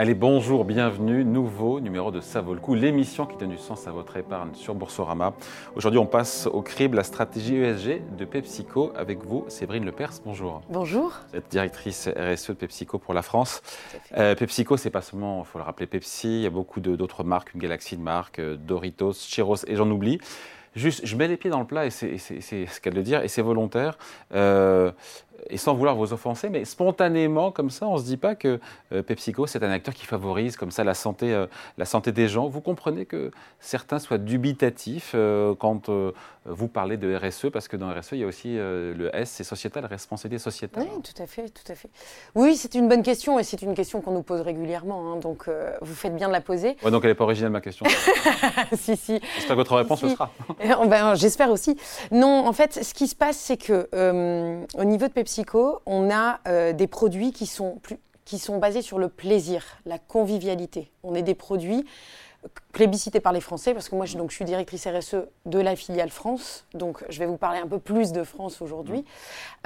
Allez, bonjour, bienvenue, nouveau numéro de Ça vaut le coup, l'émission qui donne du sens à votre épargne sur Boursorama. Aujourd'hui, on passe au crible la stratégie ESG de PepsiCo avec vous, Séverine Lepers. Bonjour. Bonjour. Vous êtes directrice RSE de PepsiCo pour la France. Euh, PepsiCo, c'est pas seulement, il faut le rappeler, Pepsi, il y a beaucoup d'autres marques, une galaxie de marques, euh, Doritos, Chiros et j'en oublie. Juste, je mets les pieds dans le plat et c'est ce qu'elle de dire et c'est volontaire. Euh, et sans vouloir vous offenser, mais spontanément, comme ça, on ne se dit pas que euh, PepsiCo, c'est un acteur qui favorise comme ça la santé, euh, la santé des gens. Vous comprenez que certains soient dubitatifs euh, quand vous parlez de RSE, parce que dans RSE, il y a aussi le S, c'est sociétal, responsabilité sociétale. Oui, tout à fait, tout à fait. Oui, c'est une bonne question, et c'est une question qu'on nous pose régulièrement, hein, donc vous faites bien de la poser. Ouais, donc elle n'est pas originale, ma question. si, si. J'espère que votre réponse le sera. ben, J'espère aussi. Non, en fait, ce qui se passe, c'est que au niveau de PepsiCo, on a euh, des produits qui sont, plus, qui sont basés sur le plaisir, la convivialité. On est des produits plébiscités par les Français, parce que moi je, donc, je suis directrice RSE de la filiale France, donc je vais vous parler un peu plus de France aujourd'hui.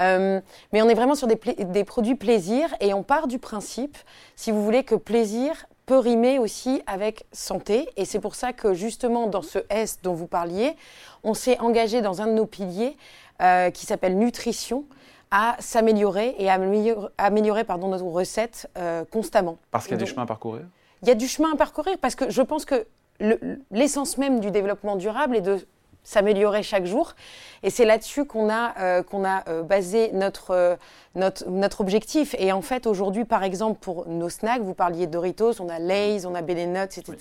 Euh, mais on est vraiment sur des, des, produits plaisir, et on part du principe, si vous voulez, que plaisir peut rimer aussi avec santé, et c'est pour ça que justement dans ce S dont vous parliez, on s'est engagé dans un de nos piliers euh, qui s'appelle nutrition, à s'améliorer et à améliorer, pardon, nos recettes euh, constamment. Parce qu'il y a du chemin à parcourir? Il y a du chemin à parcourir parce que je pense que l'essence même du développement durable est de s'améliorer chaque jour. Et c'est là-dessus qu'on a, euh, qu'on a euh, basé notre, notre, notre, objectif. Et en fait, aujourd'hui, par exemple, pour nos snacks, vous parliez de Doritos, on a Lay's, on a BD Nuts, etc.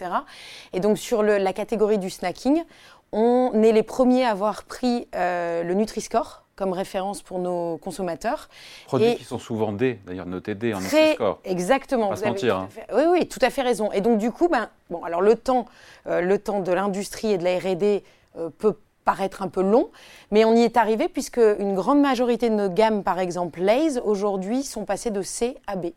Et donc, sur le, la catégorie du snacking, on est les premiers à avoir pris le Nutri-Score comme référence pour nos consommateurs. Produits qui sont souvent D, d'ailleurs notés D en Nutri-Score. Exactement. Pas se mentir. Hein. Oui, oui, tout à fait raison. Et donc du coup, ben, bon, alors le temps, euh, le temps de l'industrie et de la R&D euh, peut paraître un peu long, mais on y est arrivé puisque une grande majorité de nos gammes, par exemple Lay's, aujourd'hui sont passées de C à B.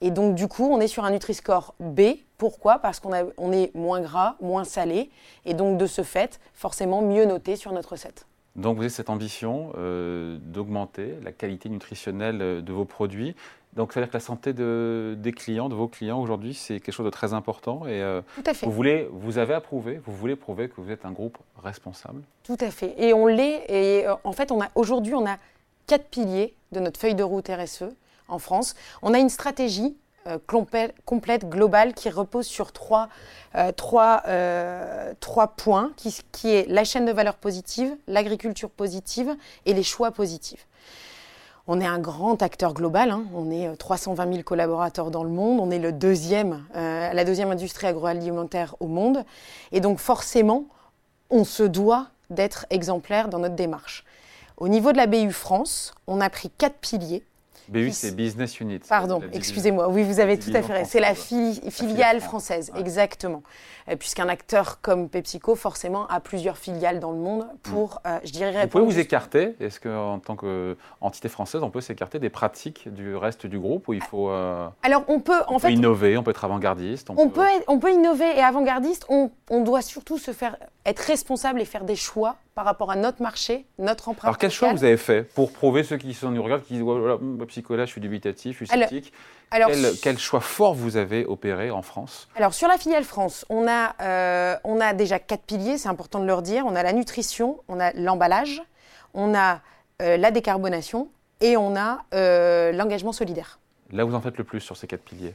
Et donc du coup, on est sur un Nutri-Score B. Pourquoi? Parce qu'on on est moins gras, moins salé, et donc de ce fait, forcément mieux noté sur notre recette. Donc vous avez cette ambition euh, d'augmenter la qualité nutritionnelle euh, de vos produits. Donc ça veut dire que la santé de, des clients, de vos clients aujourd'hui, c'est quelque chose de très important. Et euh, Tout à fait. Vous, voulez, vous avez approuvé, vous voulez prouver que vous êtes un groupe responsable. Tout à fait. Et on l'est. Et en fait, on a aujourd'hui, on a quatre piliers de notre feuille de route RSE en France. On a une stratégie euh, complète, globale, qui repose sur trois, euh, trois, euh, trois points, qui, qui, est la chaîne de valeur positive, l'agriculture positive et les choix positifs. On est un grand acteur global, hein. on est 320 000 collaborateurs dans le monde, on est le deuxième, la deuxième industrie agroalimentaire au monde, et donc forcément, on se doit d'être exemplaire dans notre démarche. Au niveau de la BU France, on a pris quatre piliers BU, c'est Business Unit. Pardon, excusez-moi. Oui, vous avez tout à fait C'est la filiale française, exactement. Euh, puisqu'un acteur comme PepsiCo, forcément, a plusieurs filiales dans le monde pour, mm. euh, je dirais, répondre. Vous pouvez vous écarter? Est-ce qu'en tant qu'entité française, on peut s'écarter des pratiques du reste du groupe où il faut. Euh, Alors, on peut. En fait, innover, on peut être avant-gardiste. On, peut... on peut innover et avant-gardiste. On, on doit surtout se faire être responsable et faire des choix par rapport à notre marché, notre empreinte. Alors, quel choix vous avez fait pour prouver ceux qui sont nous regardent, qui disent je suis dubitatif, je suis sceptique alors, quel, choix fort vous avez opéré en France Alors, sur la filiale France, on a, euh, on a déjà quatre piliers, c'est important de leur dire. On a la nutrition, on a l'emballage, on a euh, la décarbonation et on a euh, l'engagement solidaire. Là, vous en faites le plus sur ces quatre piliers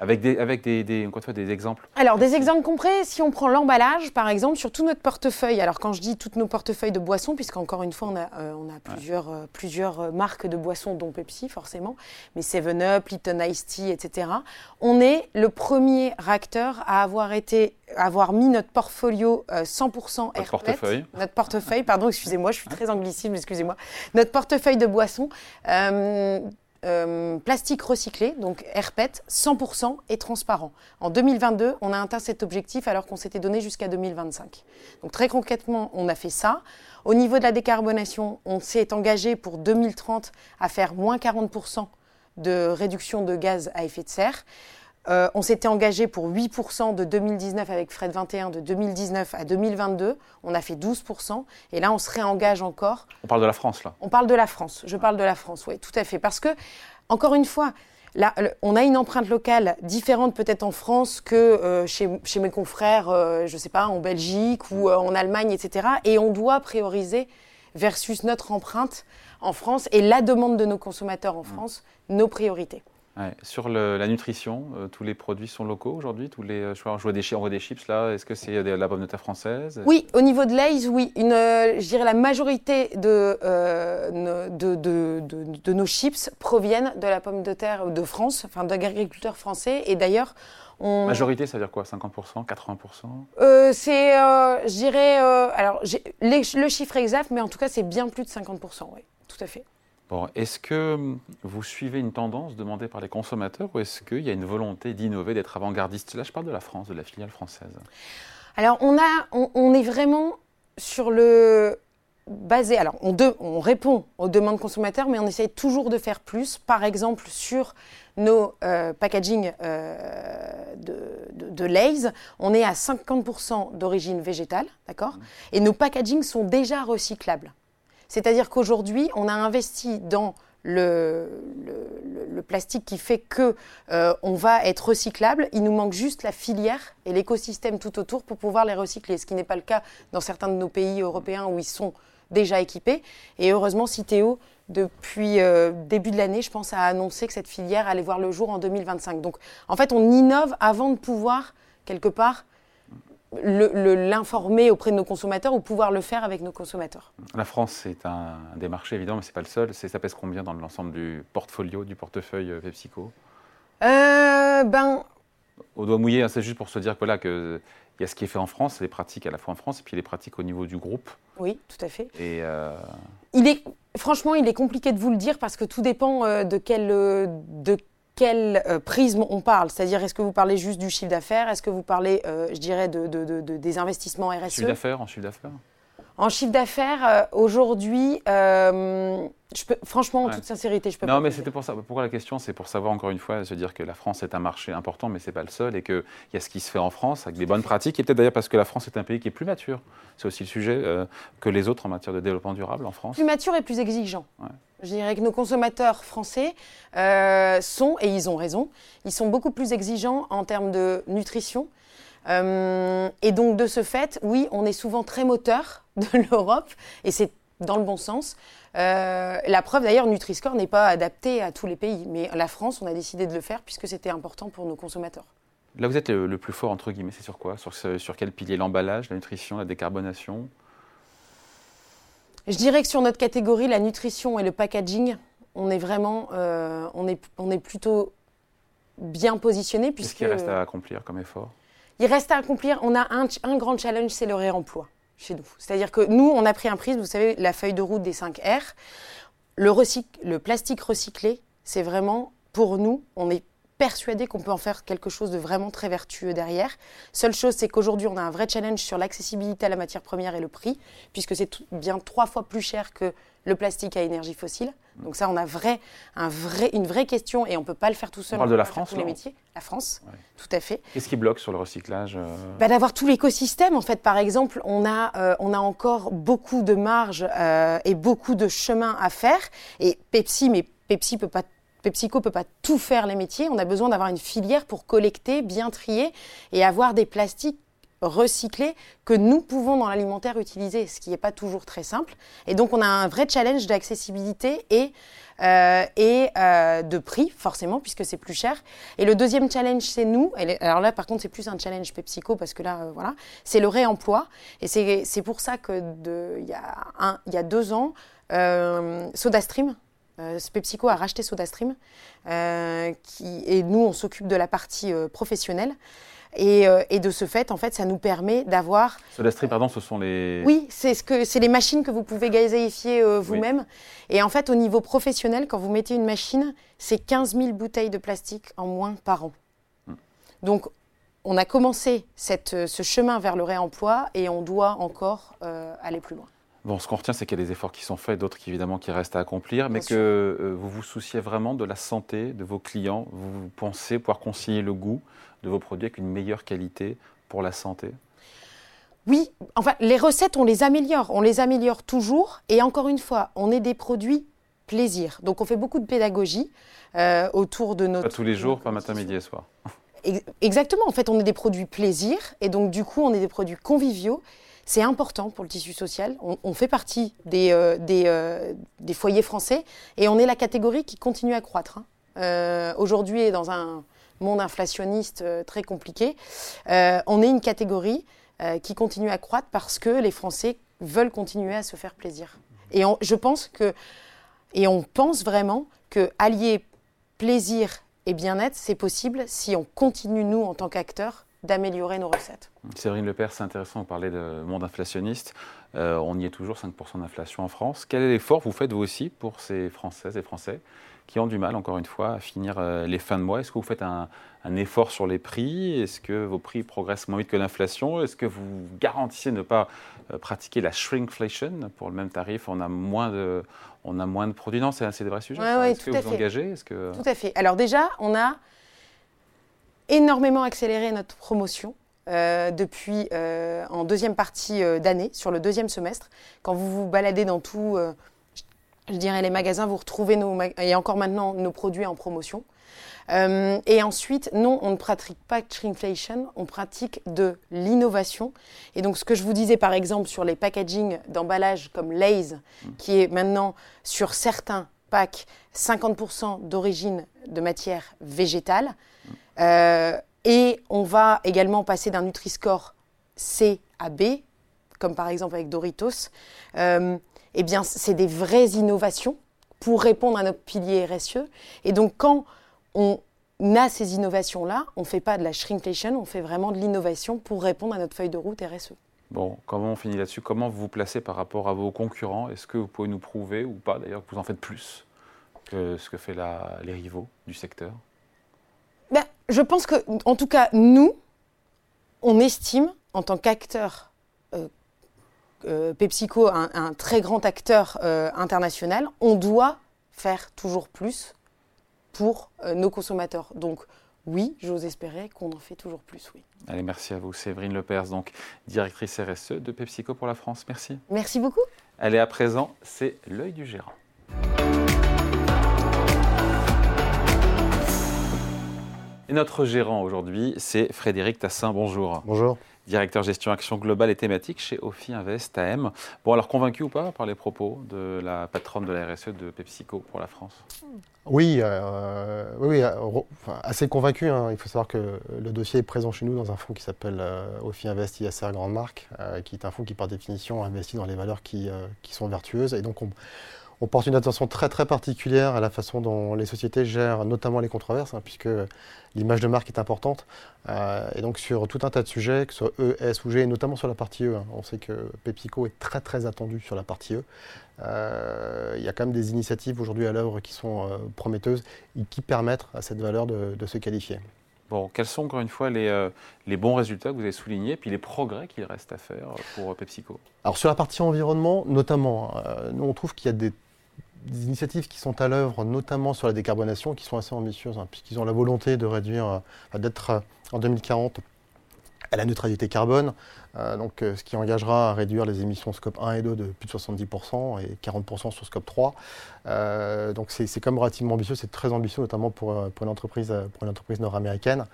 avec des, avec des, des, des exemples Alors, des exemples concrets, si on prend l'emballage, par exemple, sur tout notre portefeuille, alors quand je dis tous nos portefeuilles de boissons, puisqu'encore une fois, on a, euh, on a plusieurs, euh, plusieurs euh, marques de boissons, dont Pepsi, forcément, mais 7-Up, Lipton Ice Tea, etc., on est le premier acteur à avoir été avoir mis notre portfolio 100% Notre portefeuille. Notre portefeuille, pardon, excusez-moi, je suis très anglicisme, excusez-moi. Notre portefeuille de boissons euh, plastique recyclé, donc RPET, 100% et transparent. En 2022, on a atteint cet objectif alors qu'on s'était donné jusqu'à 2025. Donc très concrètement, on a fait ça. Au niveau de la décarbonation, on s'est engagé pour 2030 à faire moins 40% de réduction de gaz à effet de serre. Euh, on s'était engagé pour 8% de 2019 avec Fred 21, de 2019 à 2022. On a fait 12%. Et là, on se réengage encore. On parle de la France, là On parle de la France. Je parle de la France, oui, tout à fait. Parce que, encore une fois, Là, on a une empreinte locale différente peut-être en France que euh, chez, chez, mes confrères, euh, je ne sais pas, en Belgique ou en Allemagne, etc. Et on doit prioriser versus notre empreinte en France et la demande de nos consommateurs en France, nos priorités. Sur la nutrition, euh, tous les produits sont locaux aujourd'hui Tous les, je vois, des, on voit des chips là. Est-ce que c'est de la pomme de terre française? Oui, au niveau de l'Aise, oui. Une, euh, je dirais la majorité de, euh, de, de, de, nos chips proviennent de la pomme de terre de France, enfin d'agriculteurs français. Et d'ailleurs, on... Majorité, ça veut dire quoi? 50%, 80% C'est, je dirais, alors le chiffre exact, mais en tout cas, c'est bien plus de 50%, oui, tout à fait. Bon, est-ce que vous suivez une tendance demandée par les consommateurs ou est-ce qu'il y a une volonté d'innover, d'être avant-gardiste? Là, je parle de la France, de la filiale française. Alors, on, a, on, est vraiment sur le basé. Alors, on, on, répond aux demandes consommateurs, mais on essaye toujours de faire plus. Par exemple, sur nos euh, packaging euh, de, de, Lays, on est à 50% d'origine végétale, d'accord? Mmh. Et nos packagings sont déjà recyclables. C'est-à-dire qu'aujourd'hui, on a investi dans le, plastique qui fait que euh, on va être recyclable. Il nous manque juste la filière et l'écosystème tout autour pour pouvoir les recycler, ce qui n'est pas le cas dans certains de nos pays européens où ils sont déjà équipés. Et heureusement, Citeo, depuis euh, début de l'année, je pense, a annoncé que cette filière allait voir le jour en 2025. Donc, en fait, on innove avant de pouvoir, quelque part, l'informer auprès de nos consommateurs ou pouvoir le faire avec nos consommateurs. La France, c'est un, des marchés évidents, mais ce n'est pas le seul. Ça pèse combien dans l'ensemble du portfolio, du portefeuille euh, PepsiCo? Euh, ben... Au doigt mouillé, hein, c'est juste pour se dire qu'il y a ce qui est fait en France, les pratiques à la fois en France et puis les pratiques au niveau du groupe. Oui, tout à fait. Et euh, il est, franchement, il est compliqué de vous le dire parce que tout dépend de quel, de quel euh, prisme on parle? C'est-à-dire, est-ce que vous parlez juste du chiffre d'affaires? Est-ce que vous parlez, euh, je dirais, de, des investissements RSE Chiffre d'affaires, en chiffre d'affaires En chiffre d'affaires, euh, aujourd'hui, peux, franchement, en toute sincérité, je peux non, pas. Non, mais c'était pour ça. Pourquoi la question? C'est pour savoir encore une fois, se dire que la France est un marché important, mais c'est pas le seul, et qu'il y a ce qui se fait en France avec des bonnes pratiques, et peut-être d'ailleurs parce que la France est un pays qui est plus mature. C'est aussi le sujet euh, que les autres en matière de développement durable en France. Plus mature et plus exigeant. Je dirais que nos consommateurs français euh, sont, et ils ont raison, ils sont beaucoup plus exigeants en termes de nutrition. Euh, et donc de ce fait, oui, on est souvent très moteur de l'Europe, et c'est dans le bon sens. Euh, la preuve d'ailleurs, Nutri-Score n'est pas adapté à tous les pays, mais la France, on a décidé de le faire puisque c'était important pour nos consommateurs. Là, vous êtes le, plus fort, entre guillemets, c'est sur quoi? Sur, sur quel pilier? L'emballage, la nutrition, la décarbonation? Je dirais que sur notre catégorie, la nutrition et le packaging, on est vraiment, euh, on, est, on est plutôt bien positionné. Qu'est-ce qu'il reste à accomplir comme effort? Il reste à accomplir, on a un, grand challenge, c'est le réemploi chez nous. C'est-à-dire que nous, on a pris un prisme, vous savez, la feuille de route des 5 R. Le plastique recyclé, c'est vraiment, pour nous, on est persuadé qu'on peut en faire quelque chose de vraiment très vertueux derrière. Seule chose, c'est qu'aujourd'hui, on a un vrai challenge sur l'accessibilité à la matière première et le prix, puisque c'est bien trois fois plus cher que le plastique à énergie fossile. Donc ça, on a vrai, un vrai, une vraie question et on ne peut pas le faire tout seul. On parle de la France, les métiers. La France, tout à fait. Qu'est-ce qui bloque sur le recyclage euh bah, D'avoir tout l'écosystème. En fait, par exemple, on a, euh, on a encore beaucoup de marge euh, et beaucoup de chemin à faire. Et Pepsi, mais Pepsi peut pas PepsiCo peut pas tout faire les métiers. On a besoin d'avoir une filière pour collecter, bien trier et avoir des plastiques recyclés que nous pouvons dans l'alimentaire utiliser, ce qui n'est pas toujours très simple. Et donc on a un vrai challenge d'accessibilité et, euh, et euh, de prix, forcément, puisque c'est plus cher. Et le deuxième challenge, c'est nous. alors là, par contre, c'est plus un challenge PepsiCo, parce que là, euh, voilà, c'est le réemploi. Et c'est pour ça qu'il y, a y a deux ans, SodaStream, euh, PepsiCo a racheté SodaStream euh, qui, et nous, on s'occupe de la partie euh, professionnelle. Et, de ce fait, en fait, ça nous permet d'avoir. SodaStream, pardon, ce sont les. Oui, c'est ce que c'est les machines que vous pouvez gazéifier vous-même. Et en fait, au niveau professionnel, quand vous mettez une machine, c'est 15 000 bouteilles de plastique en moins par an. Hmm. Donc, on a commencé cette, ce chemin vers le réemploi et on doit encore aller plus loin. Bon, ce qu'on retient, c'est qu'il y a des efforts qui sont faits, d'autres qui, évidemment qui restent à accomplir, mais que euh, vous vous souciez vraiment de la santé de vos clients. Vous pensez pouvoir concilier le goût de vos produits avec une meilleure qualité pour la santé? Oui, enfin, les recettes, on les améliore. On les améliore toujours. Et encore une fois, on est des produits plaisir. Donc on fait beaucoup de pédagogie euh, autour de notre... Pas tous les jours, pas matin, midi et soir. Exactement, en fait on est des produits plaisir et donc du coup on est des produits conviviaux. C'est important pour le tissu social. On, fait partie des, euh, des, des, foyers français et on est la catégorie qui continue à croître. Hein. Aujourd'hui et dans un monde inflationniste très compliqué, on est une catégorie qui continue à croître parce que les Français veulent continuer à se faire plaisir. Et je pense que, et on pense vraiment que allier plaisir et bien-être, c'est possible si on continue, nous, en tant qu'acteurs, d'améliorer nos recettes. Séverine Lepère, c'est intéressant, on parlait de monde inflationniste. Euh, on y est toujours, 5% d'inflation en France. Quel est l'effort que vous faites, vous aussi, pour ces Françaises et Français qui ont du mal, encore une fois, à finir euh, les fins de mois? Est-ce que vous faites un, un effort sur les prix? Est-ce que vos prix progressent moins vite que l'inflation? Est-ce que vous garantissez ne pas euh, pratiquer la shrinkflation Pour le même tarif, on a moins de, on a moins de produits. Non, c'est des vrais sujets. Est-ce que vous engagez? Est-ce que... Tout à fait. Alors déjà, on a énormément accéléré notre promotion. Euh, depuis euh, en deuxième partie d'année, sur le deuxième semestre. Quand vous vous baladez dans tout, je dirais les magasins, vous retrouvez nos, et encore maintenant nos produits en promotion. Euh, et ensuite, non, on ne pratique pas de shrinkflation, on pratique de l'innovation. Et donc, ce que je vous disais par exemple sur les packaging d'emballage comme Lay's, qui est maintenant sur certains packs 50% d'origine de matière végétale. Euh, et on va également passer d'un Nutri-Score C à B, comme par exemple avec Doritos. Euh, eh bien, c'est des vraies innovations pour répondre à notre pilier RSE. Et donc, quand on a ces innovations-là, on ne fait pas de la shrinkflation, on fait vraiment de l'innovation pour répondre à notre feuille de route RSE. Bon, comment on finit là-dessus Comment vous vous placez par rapport à vos concurrents? Est-ce que vous pouvez nous prouver, ou pas d'ailleurs, que vous en faites plus que ce que font les rivaux du secteur? Je pense que, en tout cas, nous, on estime, en tant qu'acteur, euh, euh, PepsiCo, un, très grand acteur euh, international, on doit faire toujours plus pour nos consommateurs. Donc oui, j'ose espérer qu'on en fait toujours plus, oui. Allez, merci à vous. Séverine Lepers, donc directrice RSE de PepsiCo pour la France. Merci. Merci beaucoup. Allez, à présent, c'est l'œil du gérant. Et notre gérant aujourd'hui, c'est Frédéric Tassin. Bonjour. Bonjour directeur gestion action globale et thématique chez Ophi Invest AM. Bon, alors convaincu ou pas par les propos de la patronne de la RSE de PepsiCo pour la France? Oui, euh, oui, euh, assez convaincu. Hein. Il faut savoir que le dossier est présent chez nous dans un fonds qui s'appelle euh, Ophi Invest ISR Grande Marque, qui est un fonds qui par définition investit dans les valeurs qui, qui sont vertueuses. Et donc on, on porte une attention très très particulière à la façon dont les sociétés gèrent notamment les controverses, hein, puisque l'image de marque est importante. Euh, et donc sur tout un tas de sujets, que ce soit E, S ou G, et notamment sur la partie E. Hein. on sait que PepsiCo est très très attendu sur la partie E. Euh, il y a quand même des initiatives aujourd'hui à l'œuvre qui sont euh, prometteuses et qui permettent à cette valeur de, se qualifier. Bon, quels sont encore une fois les, les, bons résultats que vous avez soulignés, puis les progrès qu'il reste à faire pour PepsiCo? Alors sur la partie environnement, notamment, nous on trouve qu'il y a des des initiatives qui sont à l'œuvre, notamment sur la décarbonation, qui sont assez ambitieuses, hein, puisqu'ils ont la volonté de réduire, euh, d'être euh, en 2040 à la neutralité carbone, euh, donc, ce qui engagera à réduire les émissions scope 1 et 2 de plus de 70% et 40% sur scope 3. donc c'est quand même relativement ambitieux, c'est très ambitieux, notamment pour, pour une entreprise, pour une entreprise nord-américaine.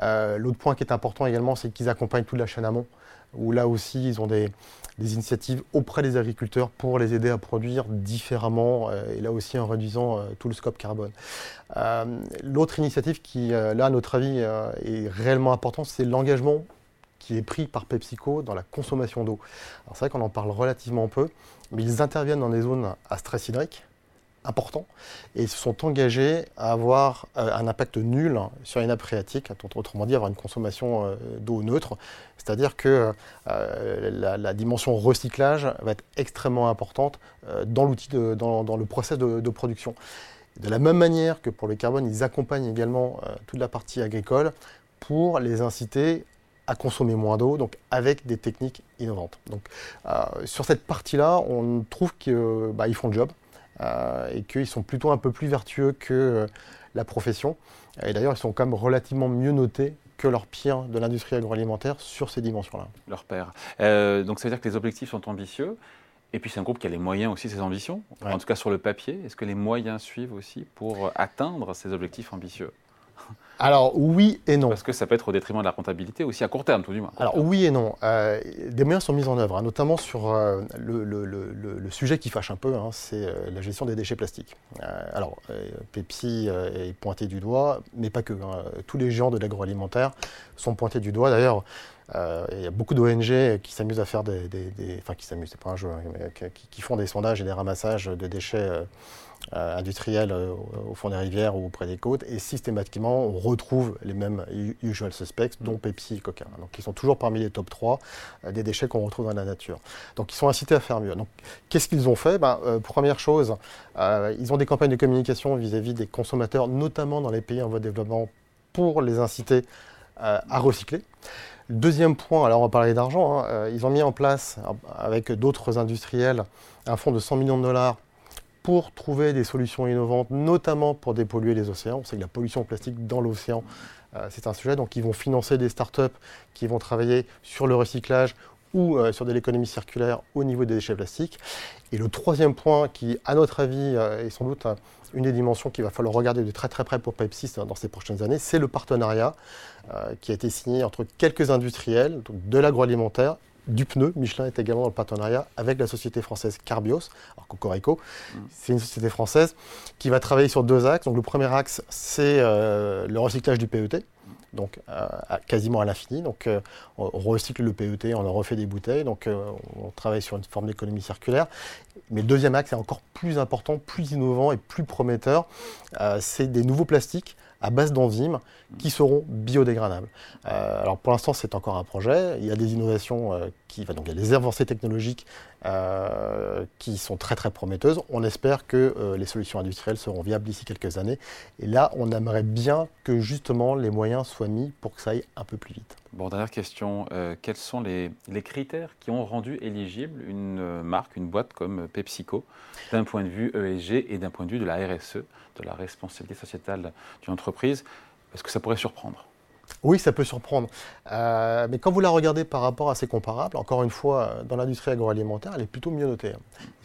L'autre point qui est important également, c'est qu'ils accompagnent toute la chaîne amont où là aussi ils ont des, initiatives auprès des agriculteurs pour les aider à produire différemment euh, et là aussi en réduisant euh, tout le scope carbone. Euh, l'autre initiative qui, là, à notre avis, est réellement importante, c'est l'engagement qui est pris par PepsiCo dans la consommation d'eau. c'est vrai qu'on en parle relativement peu, mais ils interviennent dans des zones à stress hydrique, important et se sont engagés à avoir euh, un impact nul sur les nappes phréatiques, autrement dit avoir une consommation euh, d'eau neutre. C'est-à-dire que euh, la, dimension recyclage va être extrêmement importante dans l'outil, dans, le process de, production. De la même manière que pour le carbone, ils accompagnent également toute la partie agricole pour les inciter à consommer moins d'eau, donc avec des techniques innovantes. Donc, sur cette partie-là, on trouve qu'ils bah, font le job. Euh, et qu'ils sont plutôt un peu plus vertueux que euh, la profession. Et d'ailleurs, ils sont quand même relativement mieux notés que leurs pires de l'industrie agroalimentaire sur ces dimensions-là. Leur père. Euh, donc ça veut dire que les objectifs sont ambitieux. Et puis c'est un groupe qui a les moyens aussi, ses ambitions, en tout cas sur le papier. Est-ce que les moyens suivent aussi pour atteindre ces objectifs ambitieux? Alors oui et non. Parce que ça peut être au détriment de la rentabilité aussi à court terme, tout du moins. Alors oui et non. Euh, des moyens sont mis en œuvre, hein, notamment sur euh, le, sujet qui fâche un peu, hein, c'est euh, la gestion des déchets plastiques. alors Pepsi est pointé du doigt, mais pas que. Hein. tous les géants de l'agroalimentaire sont pointés du doigt. D'ailleurs, il y a beaucoup d'ONG qui s'amusent à faire des, Enfin, qui s'amusent, c'est pas un jeu, mais qui, font des sondages et des ramassages de déchets euh, industriels euh, au fond des rivières ou près des côtes, et systématiquement on retrouve les mêmes usual suspects, dont Pepsi et Coca. Donc ils sont toujours parmi les top 3 euh, des déchets qu'on retrouve dans la nature. Donc ils sont incités à faire mieux. Donc qu'est-ce qu'ils ont fait? Ben, Première chose, ils ont des campagnes de communication vis-à-vis des consommateurs, notamment dans les pays en voie de développement, pour les inciter à recycler. Deuxième point, alors on va parler d'argent, hein, ils ont mis en place, avec d'autres industriels, un fonds de 100 millions de dollars pour trouver des solutions innovantes, notamment pour dépolluer les océans. On sait que la pollution plastique dans l'océan, euh, c'est un sujet. Donc, ils vont financer des startups qui vont travailler sur le recyclage ou euh, sur de l'économie circulaire au niveau des déchets plastiques. Et le troisième point, qui, à notre avis, euh, est sans doute une des dimensions qu'il va falloir regarder de très très près pour Pepsi dans ces prochaines années, c'est le partenariat qui a été signé entre quelques industriels de l'agroalimentaire du pneu. Michelin est également dans le partenariat avec la société française Carbios, alors Cocorico. C'est une société française qui va travailler sur deux axes. Donc le premier axe, c'est euh, le recyclage du PET. Donc euh, quasiment à l'infini. Donc euh, on recycle le PET, on en refait des bouteilles. Donc on travaille sur une forme d'économie circulaire. Mais le deuxième axe est encore plus important, plus innovant et plus prometteur. c'est des nouveaux plastiques à base d'enzymes qui seront biodégradables. Euh, alors pour l'instant, c'est encore un projet. Il y a des innovations euh, donc il y a des avancées technologiques euh, qui sont très très prometteuses. On espère que les solutions industrielles seront viables d'ici quelques années. Et là, on aimerait bien que justement les moyens soient mis pour que ça aille un peu plus vite. Bon, dernière question. quels sont les, critères qui ont rendu éligible une marque, une boîte comme PepsiCo, d'un point de vue ESG et d'un point de vue de la RSE, de la responsabilité sociétale d'une entreprise? Est-ce que ça pourrait surprendre? Oui, ça peut surprendre. Euh, mais quand vous la regardez par rapport à ses comparables, encore une fois, dans l'industrie agroalimentaire, elle est plutôt mieux notée.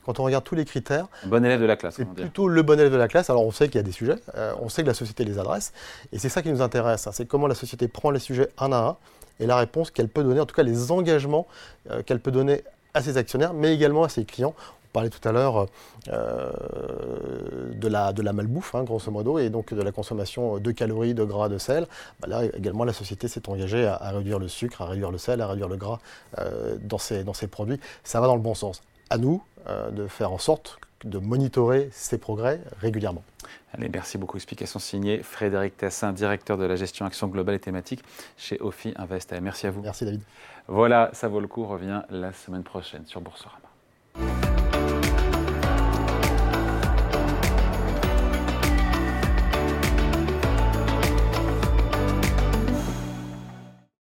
Quand on regarde tous les critères. Bon élève de la classe. C'est plutôt le bon élève de la classe. Alors on sait qu'il y a des sujets, euh, on sait que la société les adresse. Et c'est ça qui nous intéresse. Hein. c'est comment la société prend les sujets un à un et la réponse qu'elle peut donner, en tout cas les engagements euh, qu'elle peut donner à ses actionnaires, mais également à ses clients parlait tout à l'heure euh, de, la, de la malbouffe, hein, grosso modo, et donc de la consommation de calories, de gras, de sel. Bah là également, la société s'est engagée à, réduire le sucre, à réduire le sel, à réduire le gras euh, dans, ses, dans ses produits. Ça va dans le bon sens. À nous euh, de faire en sorte de monitorer ces progrès régulièrement. Allez, merci beaucoup. Explication signée Frédéric Tassin, directeur de la gestion action globale et thématique chez Ophi Invest. Merci à vous. Merci David. Voilà, ça vaut le coup, revient la semaine prochaine sur Boursorama.